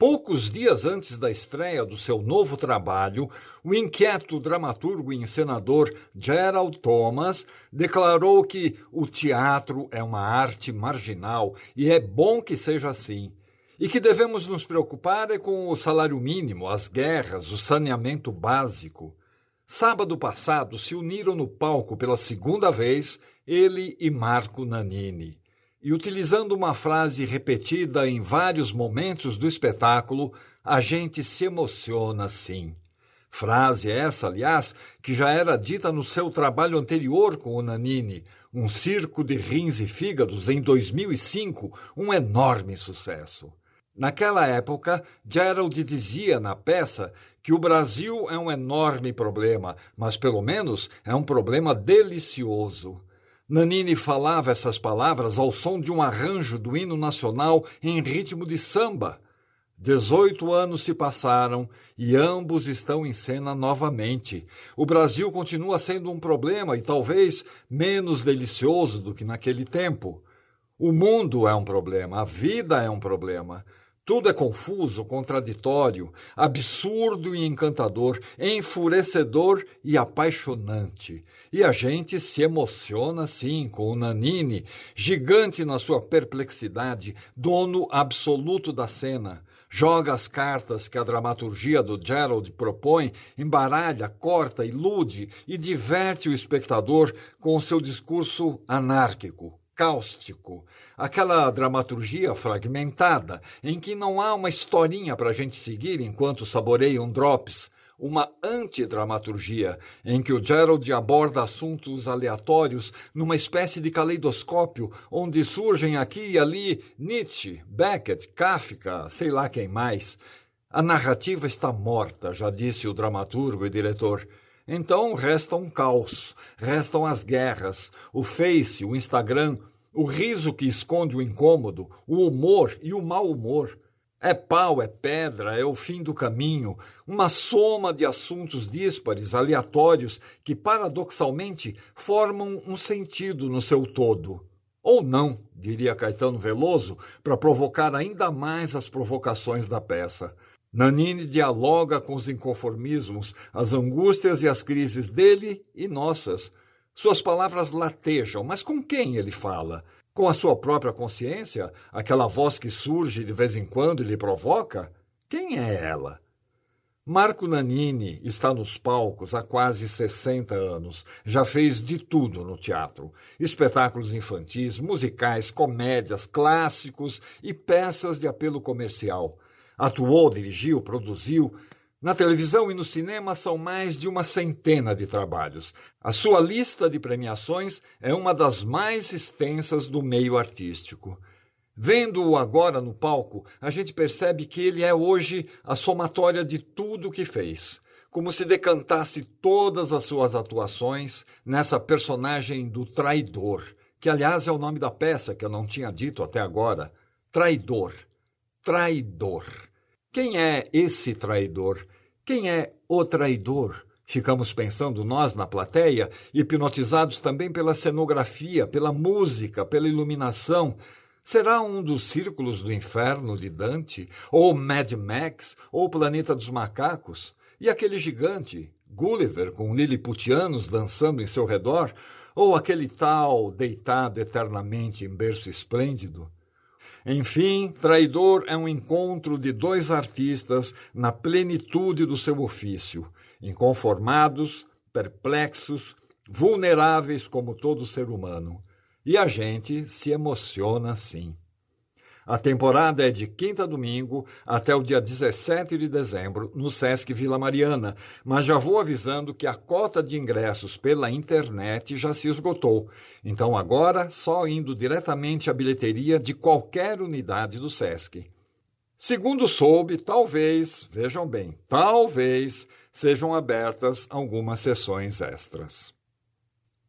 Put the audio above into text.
Poucos dias antes da estreia do seu novo trabalho, o inquieto dramaturgo e encenador Gerald Thomas declarou que o teatro é uma arte marginal e é bom que seja assim. E que devemos nos preocupar é com o salário mínimo, as guerras, o saneamento básico. Sábado passado se uniram no palco pela segunda vez ele e Marco Nanini e utilizando uma frase repetida em vários momentos do espetáculo, a gente se emociona sim. Frase essa, aliás, que já era dita no seu trabalho anterior com o Nanini, Um Circo de Rins e Fígados, em 2005, um enorme sucesso. Naquela época, Gerald dizia na peça que o Brasil é um enorme problema, mas pelo menos é um problema delicioso. Nanini falava essas palavras ao som de um arranjo do hino nacional em ritmo de samba. Dezoito anos se passaram e ambos estão em cena novamente. O Brasil continua sendo um problema e talvez menos delicioso do que naquele tempo. O mundo é um problema, a vida é um problema. Tudo é confuso, contraditório, absurdo e encantador, enfurecedor e apaixonante. E a gente se emociona sim com o Nanini, gigante na sua perplexidade, dono absoluto da cena. Joga as cartas que a dramaturgia do Gerald propõe, embaralha, corta, ilude e diverte o espectador com o seu discurso anárquico, cáustico, aquela dramaturgia fragmentada, em que não há uma historinha para a gente seguir enquanto saboreia um drops, uma antidramaturgia, em que o Gerald aborda assuntos aleatórios numa espécie de caleidoscópio, onde surgem aqui e ali Nietzsche, Beckett, Kafka, sei lá quem mais. A narrativa está morta, já disse o dramaturgo e diretor. Então resta um caos, restam as guerras, o Face, o Instagram, o riso que esconde o incômodo, o humor e o mau humor. É pau, é pedra, é o fim do caminho, uma soma de assuntos díspares, aleatórios, que paradoxalmente formam um sentido no seu todo. Ou não, diria Caetano Veloso, para provocar ainda mais as provocações da peça. Nanini dialoga com os inconformismos, as angústias e as crises dele e nossas. Suas palavras latejam, mas com quem ele fala? Com a sua própria consciência? Aquela voz que surge de vez em quando e lhe provoca? Quem é ela? Marco Nanini está nos palcos há quase 60 anos. Já fez de tudo no teatro: espetáculos infantis, musicais, comédias, clássicos e peças de apelo comercial. Atuou, dirigiu, produziu. Na televisão e no cinema são mais de uma centena de trabalhos. A sua lista de premiações é uma das mais extensas do meio artístico. Vendo-o agora no palco, a gente percebe que ele é hoje a somatória de tudo o que fez, como se decantasse todas as suas atuações nessa personagem do traidor, que aliás é o nome da peça que eu não tinha dito até agora. Traidor. Traidor. Quem é esse traidor? Quem é o traidor? Ficamos pensando nós na plateia, hipnotizados também pela cenografia, pela música, pela iluminação. Será um dos círculos do inferno de Dante? Ou Mad Max? Ou Planeta dos Macacos? E aquele gigante, Gulliver, com liliputianos dançando em seu redor? Ou aquele tal deitado eternamente em berço esplêndido? Enfim, Traidor é um encontro de dois artistas na plenitude do seu ofício, inconformados, perplexos, vulneráveis como todo ser humano. E a gente se emociona sim. A temporada é de quinta a domingo até o dia 17 de dezembro no Sesc Vila Mariana, mas já vou avisando que a cota de ingressos pela internet já se esgotou. Então agora só indo diretamente à bilheteria de qualquer unidade do Sesc. Segundo soube, talvez, vejam bem, talvez sejam abertas algumas sessões extras.